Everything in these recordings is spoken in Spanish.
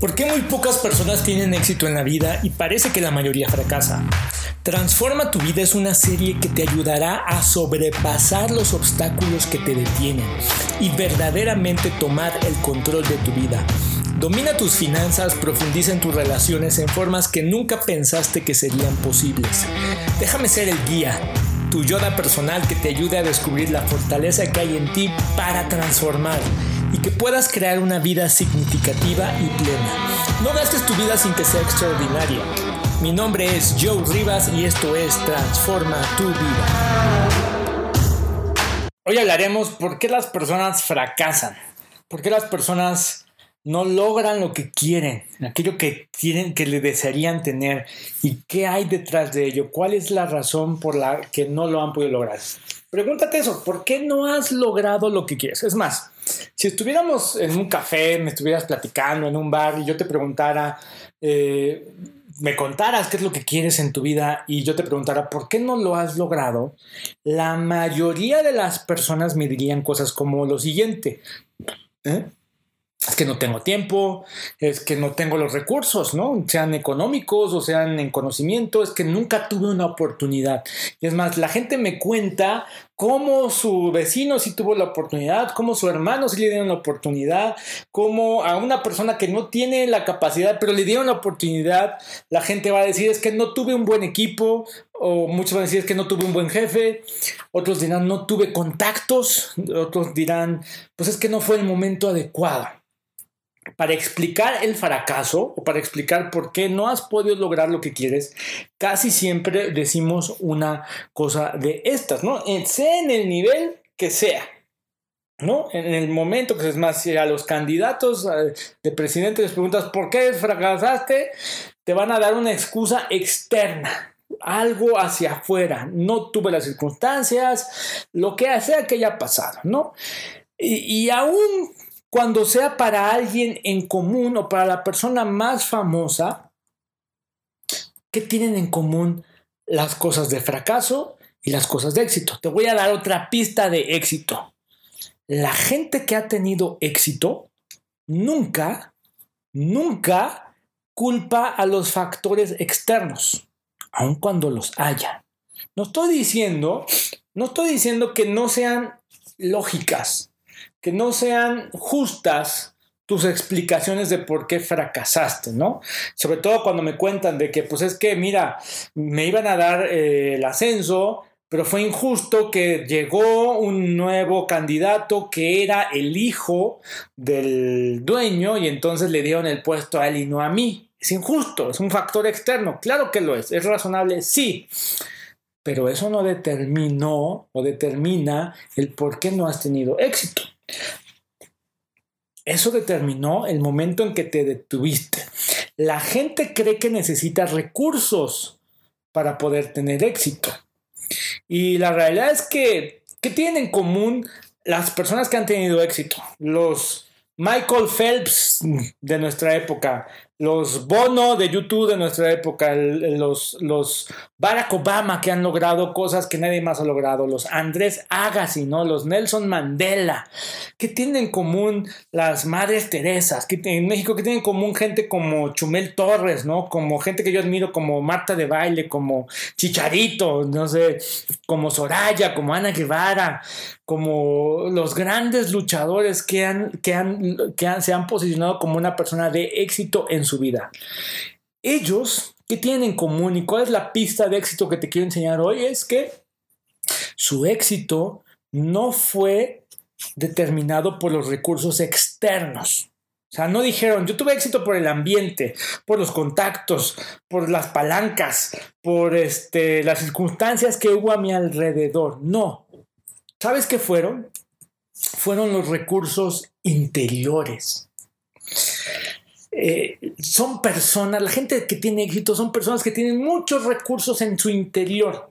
¿Por qué muy pocas personas tienen éxito en la vida y parece que la mayoría fracasa? Transforma tu vida es una serie que te ayudará a sobrepasar los obstáculos que te detienen y verdaderamente tomar el control de tu vida. Domina tus finanzas, profundiza en tus relaciones en formas que nunca pensaste que serían posibles. Déjame ser el guía, tu yoda personal que te ayude a descubrir la fortaleza que hay en ti para transformar y que puedas crear una vida significativa y plena. No gastes tu vida sin que sea extraordinaria. Mi nombre es Joe Rivas y esto es Transforma tu vida. Hoy hablaremos por qué las personas fracasan, por qué las personas no logran lo que quieren, aquello que tienen, que le desearían tener y qué hay detrás de ello, cuál es la razón por la que no lo han podido lograr. Pregúntate eso, ¿por qué no has logrado lo que quieres? Es más, si estuviéramos en un café, me estuvieras platicando en un bar y yo te preguntara, eh, me contaras qué es lo que quieres en tu vida y yo te preguntara por qué no lo has logrado, la mayoría de las personas me dirían cosas como lo siguiente. ¿eh? Es que no tengo tiempo, es que no tengo los recursos, ¿no? Sean económicos o sean en conocimiento, es que nunca tuve una oportunidad. Y es más, la gente me cuenta cómo su vecino sí tuvo la oportunidad, cómo su hermano sí le dieron la oportunidad, cómo a una persona que no tiene la capacidad, pero le dieron la oportunidad, la gente va a decir es que no tuve un buen equipo, o muchos van a decir es que no tuve un buen jefe, otros dirán no tuve contactos, otros dirán pues es que no fue el momento adecuado para explicar el fracaso o para explicar por qué no has podido lograr lo que quieres, casi siempre decimos una cosa de estas, ¿no? Sea en el nivel que sea. ¿No? En el momento que es más, si a los candidatos eh, de presidente les preguntas por qué fracasaste, te van a dar una excusa externa, algo hacia afuera. No tuve las circunstancias, lo que sea que haya pasado, ¿no? Y, y aún cuando sea para alguien en común o para la persona más famosa, ¿qué tienen en común las cosas de fracaso y las cosas de éxito? Te voy a dar otra pista de éxito. La gente que ha tenido éxito nunca, nunca culpa a los factores externos, aun cuando los haya. No estoy diciendo, no estoy diciendo que no sean lógicas, que no sean justas tus explicaciones de por qué fracasaste, ¿no? Sobre todo cuando me cuentan de que, pues es que, mira, me iban a dar eh, el ascenso, pero fue injusto que llegó un nuevo candidato que era el hijo del dueño y entonces le dieron el puesto a él y no a mí. Es injusto, es un factor externo, claro que lo es, es razonable, sí, pero eso no determinó o determina el por qué no has tenido éxito. Eso determinó el momento en que te detuviste. La gente cree que necesita recursos para poder tener éxito. Y la realidad es que, ¿qué tienen en común las personas que han tenido éxito? Los Michael Phelps de nuestra época, los Bono de YouTube de nuestra época, los, los Barack Obama que han logrado cosas que nadie más ha logrado, los Andrés Agassi, ¿no? los Nelson Mandela, que tienen en común las Madres Teresas, que en México que tienen en común gente como Chumel Torres, ¿no? como gente que yo admiro como Marta de Baile, como Chicharito, no sé, como Soraya, como Ana Guevara, como los grandes luchadores que, han, que, han, que se han posicionado como una persona de éxito en su vida. Ellos, ¿qué tienen en común y cuál es la pista de éxito que te quiero enseñar hoy? Es que su éxito no fue determinado por los recursos externos. O sea, no dijeron, yo tuve éxito por el ambiente, por los contactos, por las palancas, por este, las circunstancias que hubo a mi alrededor. No. ¿Sabes qué fueron? Fueron los recursos interiores. Eh, son personas, la gente que tiene éxito son personas que tienen muchos recursos en su interior.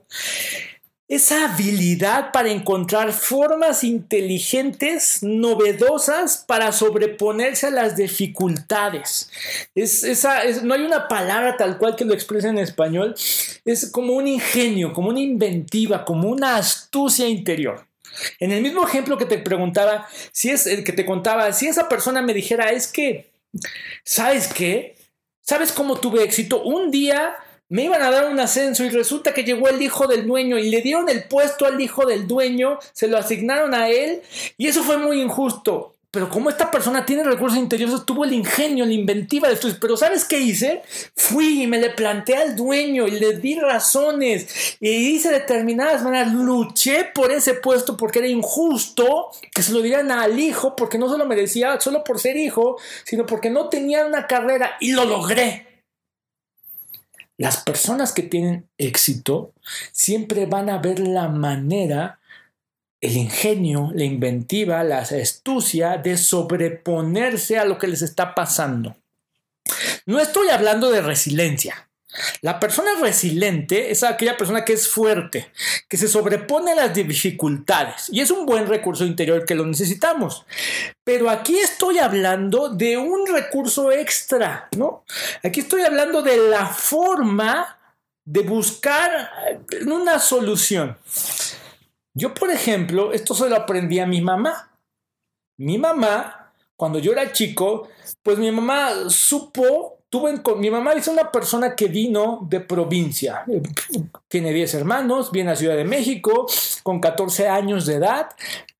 Esa habilidad para encontrar formas inteligentes, novedosas para sobreponerse a las dificultades. Es, esa, no hay una palabra tal cual que lo exprese en español. Es como un ingenio, como una inventiva, como una astucia interior. En el mismo ejemplo que te preguntaba, si es el que te contaba, si esa persona me dijera, es que ¿Sabes qué? ¿Sabes cómo tuve éxito? Un día me iban a dar un ascenso y resulta que llegó el hijo del dueño y le dieron el puesto al hijo del dueño, se lo asignaron a él y eso fue muy injusto. Pero como esta persona tiene recursos interiores, tuvo el ingenio, la inventiva de esto. Pero ¿sabes qué hice? Fui y me le planteé al dueño y le di razones y hice determinadas maneras. Luché por ese puesto porque era injusto que se lo dieran al hijo porque no se lo merecía solo por ser hijo, sino porque no tenía una carrera y lo logré. Las personas que tienen éxito siempre van a ver la manera el ingenio, la inventiva, la astucia de sobreponerse a lo que les está pasando. No estoy hablando de resiliencia. La persona resiliente es aquella persona que es fuerte, que se sobrepone a las dificultades y es un buen recurso interior que lo necesitamos. Pero aquí estoy hablando de un recurso extra, ¿no? Aquí estoy hablando de la forma de buscar una solución. Yo, por ejemplo, esto se lo aprendí a mi mamá. Mi mamá, cuando yo era chico, pues mi mamá supo, tuvo en, mi mamá es una persona que vino de provincia. Tiene 10 hermanos, viene a Ciudad de México, con 14 años de edad,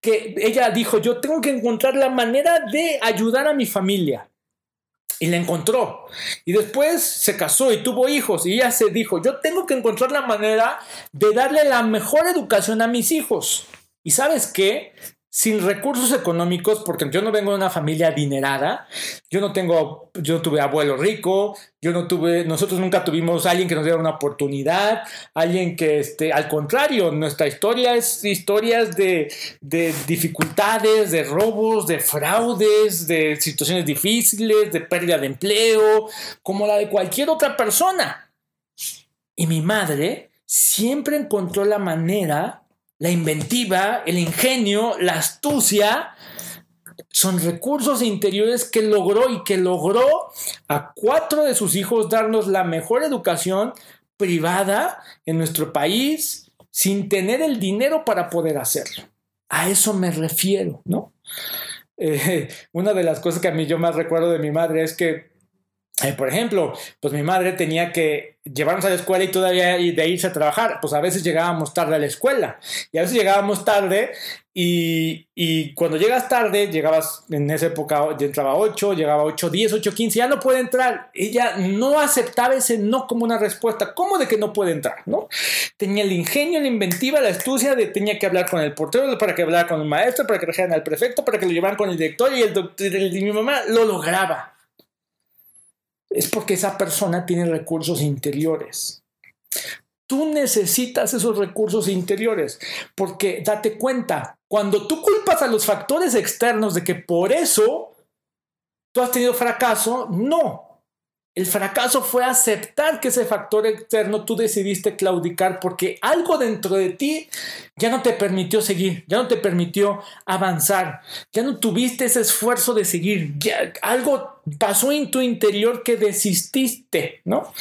que ella dijo, yo tengo que encontrar la manera de ayudar a mi familia. Y la encontró. Y después se casó y tuvo hijos. Y ella se dijo, yo tengo que encontrar la manera de darle la mejor educación a mis hijos. ¿Y sabes qué? Sin recursos económicos, porque yo no vengo de una familia adinerada, yo no tengo, yo no tuve abuelo rico, yo no tuve, nosotros nunca tuvimos alguien que nos diera una oportunidad, alguien que, este, al contrario, nuestra historia es historias de, de dificultades, de robos, de fraudes, de situaciones difíciles, de pérdida de empleo, como la de cualquier otra persona. Y mi madre siempre encontró la manera la inventiva, el ingenio, la astucia, son recursos interiores que logró y que logró a cuatro de sus hijos darnos la mejor educación privada en nuestro país sin tener el dinero para poder hacerlo. A eso me refiero, ¿no? Eh, una de las cosas que a mí yo más recuerdo de mi madre es que eh, por ejemplo, pues mi madre tenía que llevarnos a la escuela y todavía de irse a trabajar. Pues a veces llegábamos tarde a la escuela y a veces llegábamos tarde y, y cuando llegas tarde, llegabas en esa época, yo entraba 8, llegaba 8, 10, 8, 15, ya no puede entrar. Ella no aceptaba ese no como una respuesta. ¿Cómo de que no puede entrar? ¿no? Tenía el ingenio, la inventiva, la astucia de tenía que hablar con el portero, para que hablara con el maestro, para que trajeran al prefecto, para que lo llevaran con el director y, el doctor, y mi mamá lo lograba es porque esa persona tiene recursos interiores. Tú necesitas esos recursos interiores porque date cuenta, cuando tú culpas a los factores externos de que por eso tú has tenido fracaso, no, el fracaso fue aceptar que ese factor externo tú decidiste claudicar porque algo dentro de ti ya no te permitió seguir, ya no te permitió avanzar, ya no tuviste ese esfuerzo de seguir, algo pasó en tu interior que desististe, ¿no?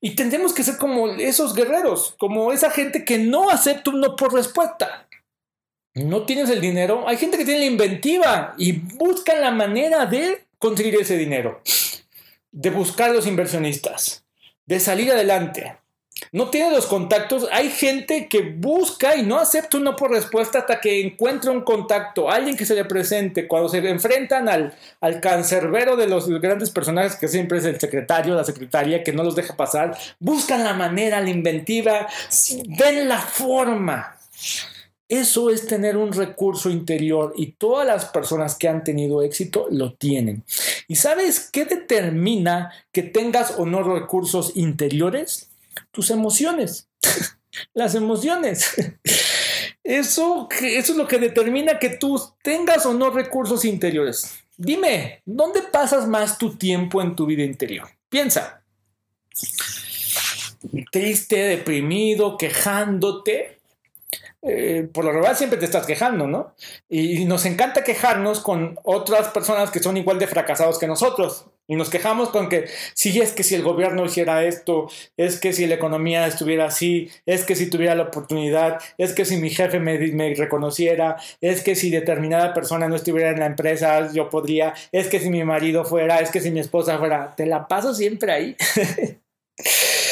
Y tendremos que ser como esos guerreros, como esa gente que no acepta un no por respuesta. No tienes el dinero, hay gente que tiene la inventiva y busca la manera de conseguir ese dinero de buscar los inversionistas, de salir adelante. No tiene los contactos. Hay gente que busca y no acepta una por respuesta hasta que encuentra un contacto, alguien que se le presente. Cuando se enfrentan al, al cancerbero de los grandes personajes, que siempre es el secretario, la secretaria, que no los deja pasar, buscan la manera, la inventiva, ven la forma. Eso es tener un recurso interior y todas las personas que han tenido éxito lo tienen. ¿Y sabes qué determina que tengas o no recursos interiores? Tus emociones. las emociones. Eso, eso es lo que determina que tú tengas o no recursos interiores. Dime, ¿dónde pasas más tu tiempo en tu vida interior? Piensa. Triste, deprimido, quejándote eh, por lo general siempre te estás quejando, ¿no? Y, nos encanta quejarnos con otras personas que son igual de fracasados que nosotros. Y nos quejamos con que si es que si el gobierno hiciera esto, es que si la economía estuviera así, es que si tuviera la oportunidad, es que si mi jefe me reconociera, es que si determinada persona no estuviera en la empresa, yo podría, es que si mi marido fuera, es que si mi esposa fuera, te la paso siempre ahí.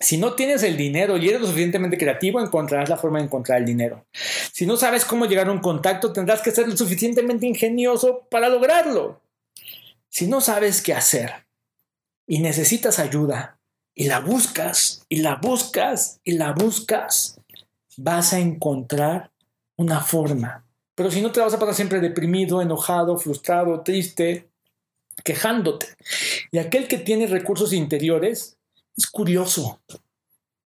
Si no tienes el dinero y eres lo suficientemente creativo, encontrarás la forma de encontrar el dinero. Si no sabes cómo llegar a un contacto, tendrás que ser lo suficientemente ingenioso para lograrlo. Si no sabes qué hacer y necesitas ayuda y la buscas y la buscas y la buscas, vas a encontrar una forma. Pero si no te vas a pasar siempre deprimido, enojado, frustrado, triste, quejándote. Y aquel que tiene recursos interiores es curioso.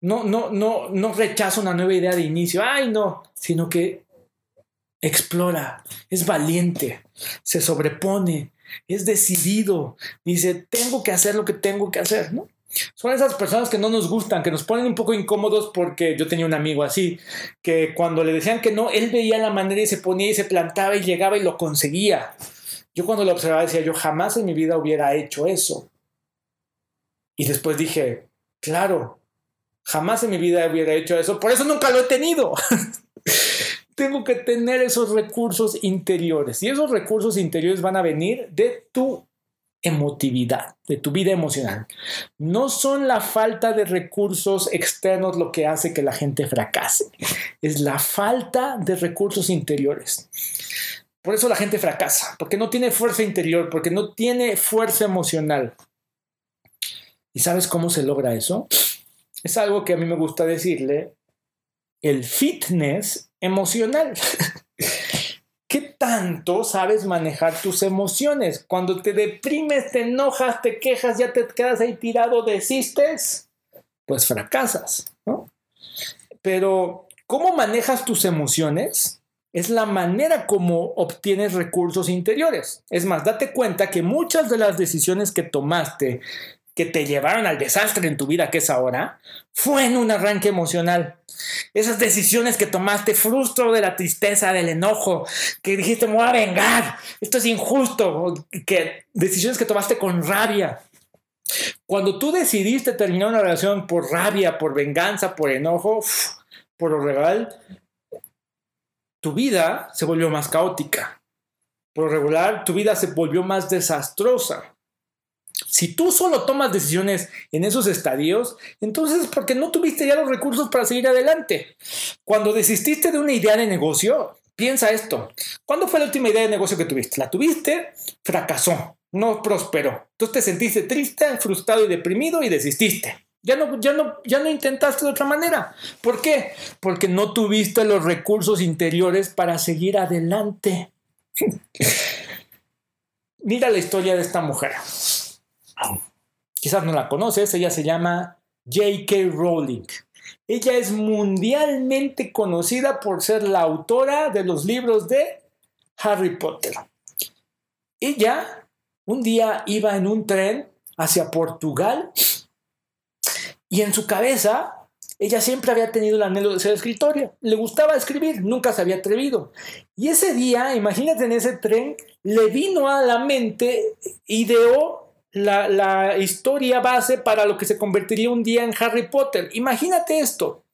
No, no, no, no rechaza una nueva idea de inicio, ay no, sino que explora, es valiente, se sobrepone, es decidido, dice, tengo que hacer lo que tengo que hacer, ¿no? Son esas personas que no nos gustan, que nos ponen un poco incómodos porque yo tenía un amigo así, que cuando le decían que no, él veía la manera y se ponía y se plantaba y llegaba y lo conseguía. Yo cuando lo observaba decía, yo jamás en mi vida hubiera hecho eso. Y después dije, claro, jamás en mi vida hubiera hecho eso, por eso nunca lo he tenido. tengo que tener esos recursos interiores. Y esos recursos interiores van a venir de tu emotividad, de tu vida emocional. No son la falta de recursos externos lo que hace que la gente fracase. Es la falta de recursos interiores. Por eso la gente fracasa, porque no tiene fuerza interior, porque no tiene fuerza emocional. ¿Y sabes cómo se logra eso? Es algo que a mí me gusta decirle el fitness emocional. ¿Qué tanto sabes manejar tus emociones? Cuando te deprimes, te enojas, te quejas, ya te quedas ahí tirado, desistes, pues fracasas. Pero, ¿cómo manejas tus emociones? Es la manera como obtienes recursos interiores. Es más, date cuenta que muchas de las decisiones que tomaste que te llevaron al desastre en tu vida que es ahora, fue en un arranque emocional. Esas decisiones que tomaste frustro de la tristeza, del enojo, que dijiste me voy a vengar, esto es injusto, que decisiones que tomaste con rabia. Cuando tú decidiste terminar una relación por rabia, por venganza, por enojo, por lo regal, tu vida se volvió más caótica. Por regular, tu vida se volvió más desastrosa. Si tú solo tomas decisiones en esos estadios, entonces es porque no tuviste ya los recursos para seguir adelante. Cuando desististe de una idea de negocio, piensa esto. ¿Cuándo fue la última idea de negocio que tuviste? La tuviste, fracasó, no prosperó. Entonces te sentiste triste, frustrado y deprimido y desististe. Ya no, ya, no, ya no intentaste de otra manera. ¿Por qué? Porque no tuviste los recursos interiores para seguir adelante. Mira la historia de esta mujer. Quizás no la conoces, ella se llama J.K. Rowling. Ella es mundialmente conocida por ser la autora de los libros de Harry Potter. Ella un día iba en un tren hacia Portugal y en su cabeza ella siempre había tenido el anhelo de ser escritora. Le gustaba escribir, nunca se había atrevido. Y ese día, imagínate en ese tren, le vino a la mente, ideó la, historia base para lo que se convertiría un día en Harry Potter. Imagínate esto.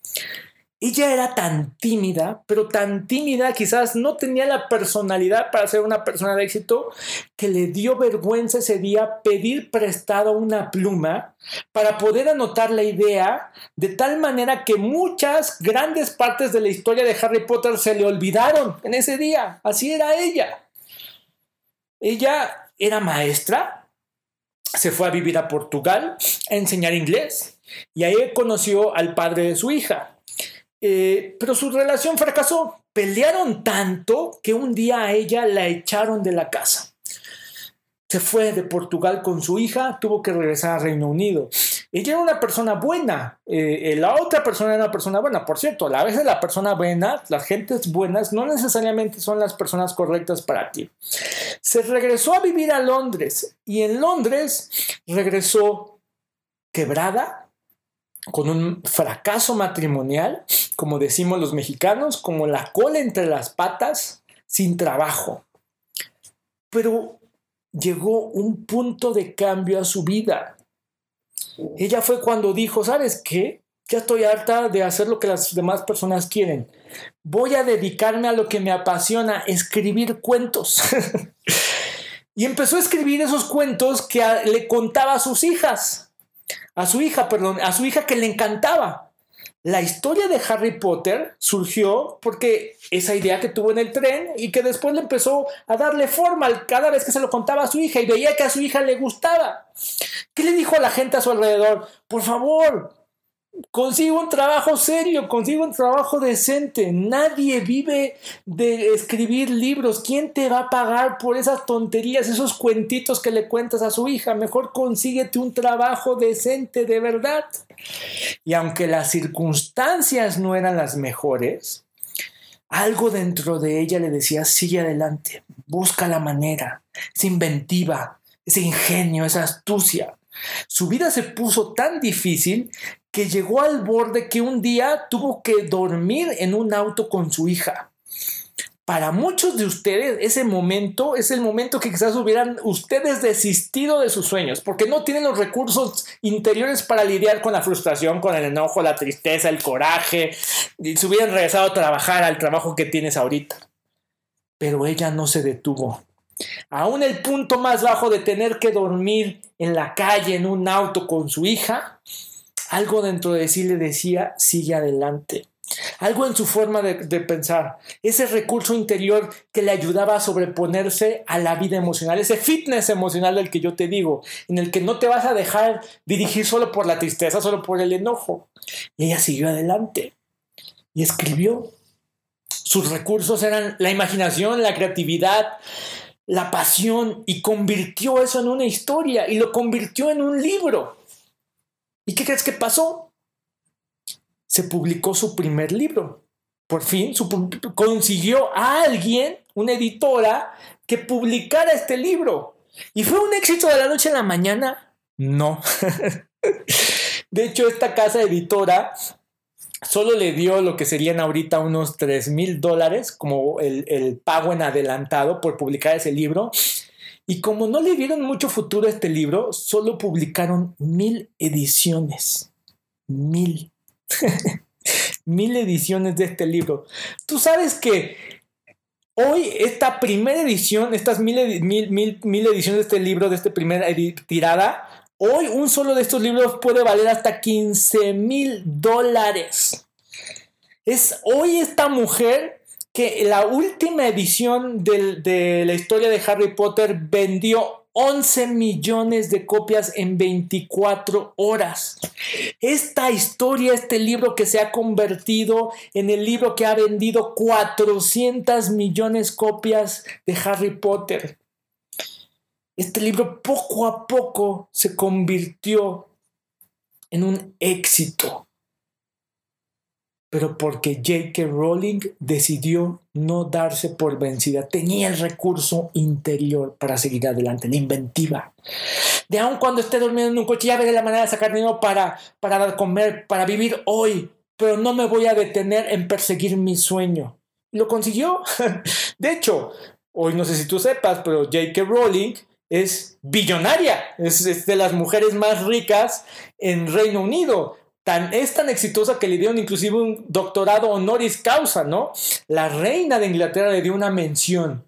Ella era tan tímida, pero tan tímida, quizás no tenía la personalidad para ser una persona de éxito, que le dio vergüenza ese día pedir prestado una pluma para poder anotar la idea, de tal manera que muchas grandes partes de la historia de Harry Potter se le olvidaron en ese día. Así era ella. Ella era maestra, se fue a vivir a Portugal a enseñar inglés y ahí conoció al padre de su hija. Eh, pero su relación fracasó. Pelearon tanto que un día a ella la echaron de la casa se fue de Portugal con su hija, tuvo que regresar al Reino Unido. Ella era una persona buena, eh, eh, la otra persona era una persona buena. Por cierto, a veces la persona buena, las gentes buenas, no necesariamente son las personas correctas para ti. Se regresó a vivir a Londres y en Londres regresó quebrada, con un fracaso matrimonial, como decimos los mexicanos, como la cola entre las patas, sin trabajo. Pero llegó un punto de cambio a su vida. Ella fue cuando dijo, ¿sabes qué? Ya estoy harta de hacer lo que las demás personas quieren. Voy a dedicarme a lo que me apasiona, escribir cuentos. y empezó a escribir esos cuentos que le contaba a sus hijas. A su hija, perdón, a su hija que le encantaba. La historia de Harry Potter surgió porque esa idea que tuvo en el tren y que después le empezó a darle forma cada vez que se lo contaba a su hija y veía que a su hija le gustaba. ¿Qué le dijo a la gente a su alrededor? Por favor, Consigo un trabajo serio, consigo un trabajo decente. Nadie vive de escribir libros. ¿Quién te va a pagar por esas tonterías, esos cuentitos que le cuentas a su hija? Mejor consíguete un trabajo decente de verdad. Y aunque las circunstancias no eran las mejores, algo dentro de ella le decía, sigue adelante, busca la manera, es inventiva, ese ingenio, esa astucia. Su vida se puso tan difícil que llegó al borde que un día tuvo que dormir en un auto con su hija. Para muchos de ustedes ese momento es el momento que quizás hubieran ustedes desistido de sus sueños porque no tienen los recursos interiores para lidiar con la frustración, con el enojo, la tristeza, el coraje y se hubieran regresado a trabajar al trabajo que tienes ahorita. Pero ella no se detuvo. Aún el punto más bajo de tener que dormir en la calle en un auto con su hija, algo dentro de sí le decía, sigue adelante. Algo en su forma de, pensar, ese recurso interior que le ayudaba a sobreponerse a la vida emocional, ese fitness emocional del que yo te digo, en el que no te vas a dejar dirigir solo por la tristeza, solo por el enojo. Y ella siguió adelante y escribió. Sus recursos eran la imaginación, la creatividad, la pasión y convirtió eso en una historia y lo convirtió en un libro. ¿Y qué crees que pasó? Se publicó su primer libro. Por fin consiguió a alguien, una editora, que publicara este libro. ¿Y fue un éxito de la noche a la mañana? No. de hecho, esta casa editora solo le dio lo que serían ahorita unos 3 mil dólares como el, el, pago en adelantado por publicar ese libro. Y como no le dieron mucho futuro a este libro, solo publicaron mil ediciones. Mil. mil ediciones de este libro. Tú sabes que hoy esta primera edición, estas mil, mil, mil, mil ediciones de este libro, de esta primera tirada, hoy un solo de estos libros puede valer hasta 15 mil dólares. Es hoy esta mujer que la última edición de la historia de Harry Potter vendió 11 millones de copias en 24 horas. Esta historia, este libro que se ha convertido en el libro que ha vendido 400 millones de copias de Harry Potter. Este libro poco a poco se convirtió en un éxito pero porque J.K. Rowling decidió no darse por vencida. Tenía el recurso interior para seguir adelante, la inventiva. De aun cuando esté durmiendo en un coche, ya veré la manera de sacar dinero para, para dar comer, para vivir hoy, pero no me voy a detener en perseguir mi sueño. Lo consiguió. De hecho, hoy no sé si tú sepas, pero J.K. Rowling es billonaria, es de las mujeres más ricas en Reino Unido Tan, es tan exitosa que le dieron inclusive un doctorado honoris causa, ¿no? La reina de Inglaterra le dio una mención,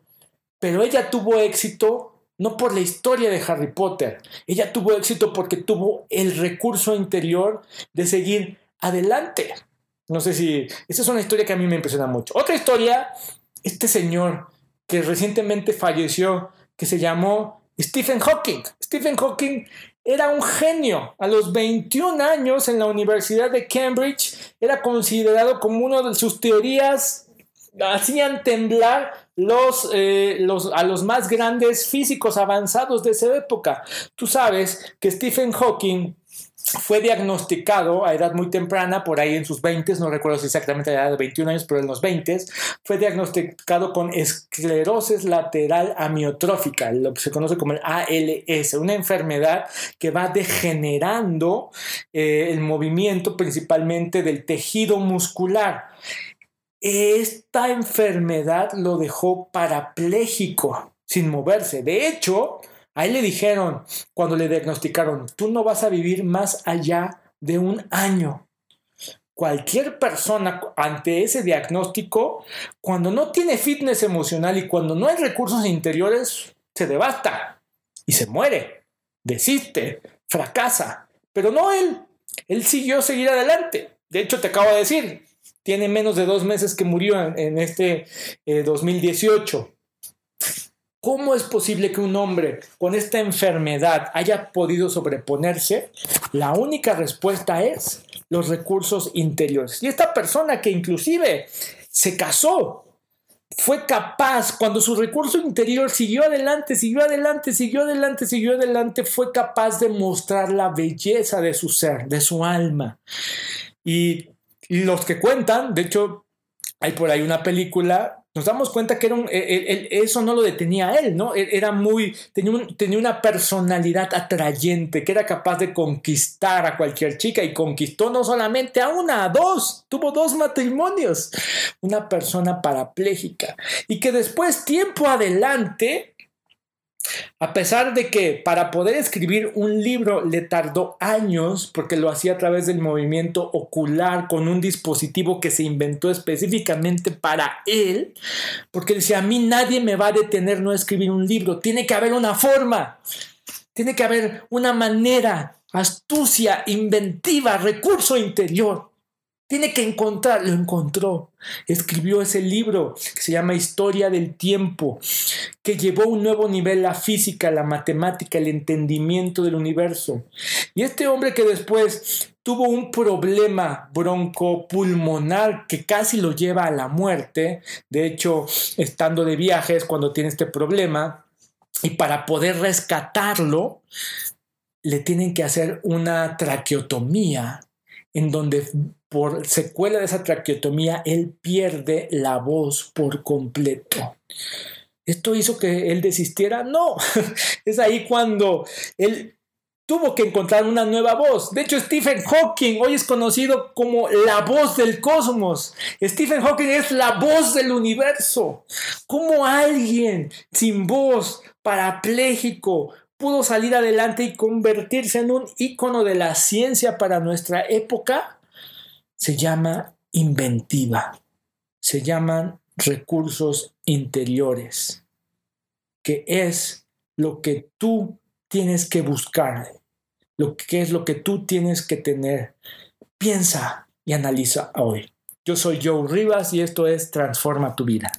pero ella tuvo éxito no por la historia de Harry Potter, ella tuvo éxito porque tuvo el recurso interior de seguir adelante. No sé si, esa es una historia que a mí me impresiona mucho. Otra historia, este señor que recientemente falleció, que se llamó Stephen Hawking. Stephen Hawking era un genio. A los 21 años en la Universidad de Cambridge era considerado como una de sus teorías hacían temblar los, eh, los, a los más grandes físicos avanzados de esa época. Tú sabes que Stephen Hawking fue diagnosticado a edad muy temprana, por ahí en sus 20, no recuerdo exactamente la edad de 21 años, pero en los 20, fue diagnosticado con esclerosis lateral amiotrófica, lo que se conoce como el ALS, una enfermedad que va degenerando eh, el movimiento principalmente del tejido muscular. Esta enfermedad lo dejó parapléjico, sin moverse. De hecho, A él le dijeron, cuando le diagnosticaron, tú no vas a vivir más allá de un año. Cualquier persona ante ese diagnóstico, cuando no tiene fitness emocional y cuando no hay recursos interiores, se devasta y se muere, desiste, fracasa. Pero no él. Él siguió seguir adelante. De hecho, te acabo de decir, tiene menos de dos meses que murió en, este 2018. ¿Cómo es posible que un hombre con esta enfermedad haya podido sobreponerse? La única respuesta es los recursos interiores. Y esta persona que inclusive se casó, fue capaz, cuando su recurso interior siguió adelante, siguió adelante, siguió adelante, siguió adelante, fue capaz de mostrar la belleza de su ser, de su alma. Y, los que cuentan, de hecho, hay por ahí una película nos damos cuenta que era eso no lo detenía él, ¿no? E, era muy, tenía, tenía, una personalidad atrayente, que era capaz de conquistar a cualquier chica y conquistó no solamente a una, a dos, tuvo dos matrimonios, una persona parapléjica y que después, tiempo adelante, a pesar de que para poder escribir un libro le tardó años, porque lo hacía a través del movimiento ocular con un dispositivo que se inventó específicamente para él, porque decía, a mí nadie me va a detener no escribir un libro, tiene que haber una forma, tiene que haber una manera, astucia, inventiva, recurso interior. Tiene que encontrar, lo encontró. Escribió ese libro que se llama Historia del Tiempo, que llevó un nuevo nivel la física, la matemática, el entendimiento del universo. Y este hombre que después tuvo un problema broncopulmonar que casi lo lleva a la muerte, de hecho, estando de viajes cuando tiene este problema, y para poder rescatarlo, le tienen que hacer una traqueotomía en donde por secuela de esa traqueotomía, él pierde la voz por completo. ¿Esto hizo que él desistiera? No, es ahí cuando él tuvo que encontrar una nueva voz. De hecho, Stephen Hawking hoy es conocido como la voz del cosmos. Stephen Hawking es la voz del universo. ¿Cómo alguien sin voz, parapléjico, pudo salir adelante y convertirse en un ícono de la ciencia para nuestra época? se llama inventiva, se llaman recursos interiores, que es lo que tú tienes que buscar, lo que es lo que tú tienes que tener. Piensa y analiza hoy. Yo soy Joe Rivas y esto es Transforma tu vida.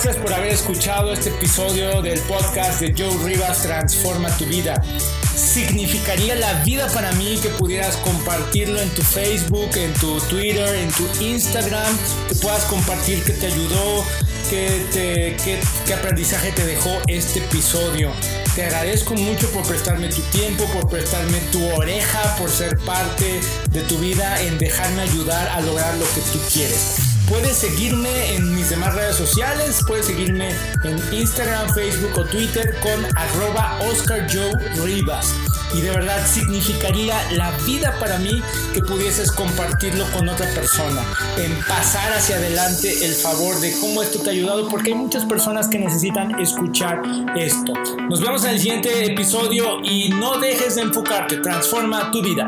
Gracias por haber escuchado este episodio del podcast de Joe Rivas Transforma tu vida. Significaría la vida para mí que pudieras compartirlo en tu Facebook, en tu Twitter, en tu Instagram, que puedas compartir que te ayudó, que te, qué aprendizaje te dejó este episodio. Te agradezco mucho por prestarme tu tiempo, por prestarme tu oreja, por ser parte de tu vida, en dejarme ayudar a lograr lo que tú quieres. Puedes seguirme en mis demás redes sociales, puedes seguirme en Instagram, Facebook o Twitter con arroba Oscar Joe Rivas. Y de verdad significaría la vida para mí que pudieses compartirlo con otra persona, en pasar hacia adelante el favor de cómo esto te ha ayudado, porque hay muchas personas que necesitan escuchar esto. Nos vemos en el siguiente episodio y no dejes de enfocarte, transforma tu vida.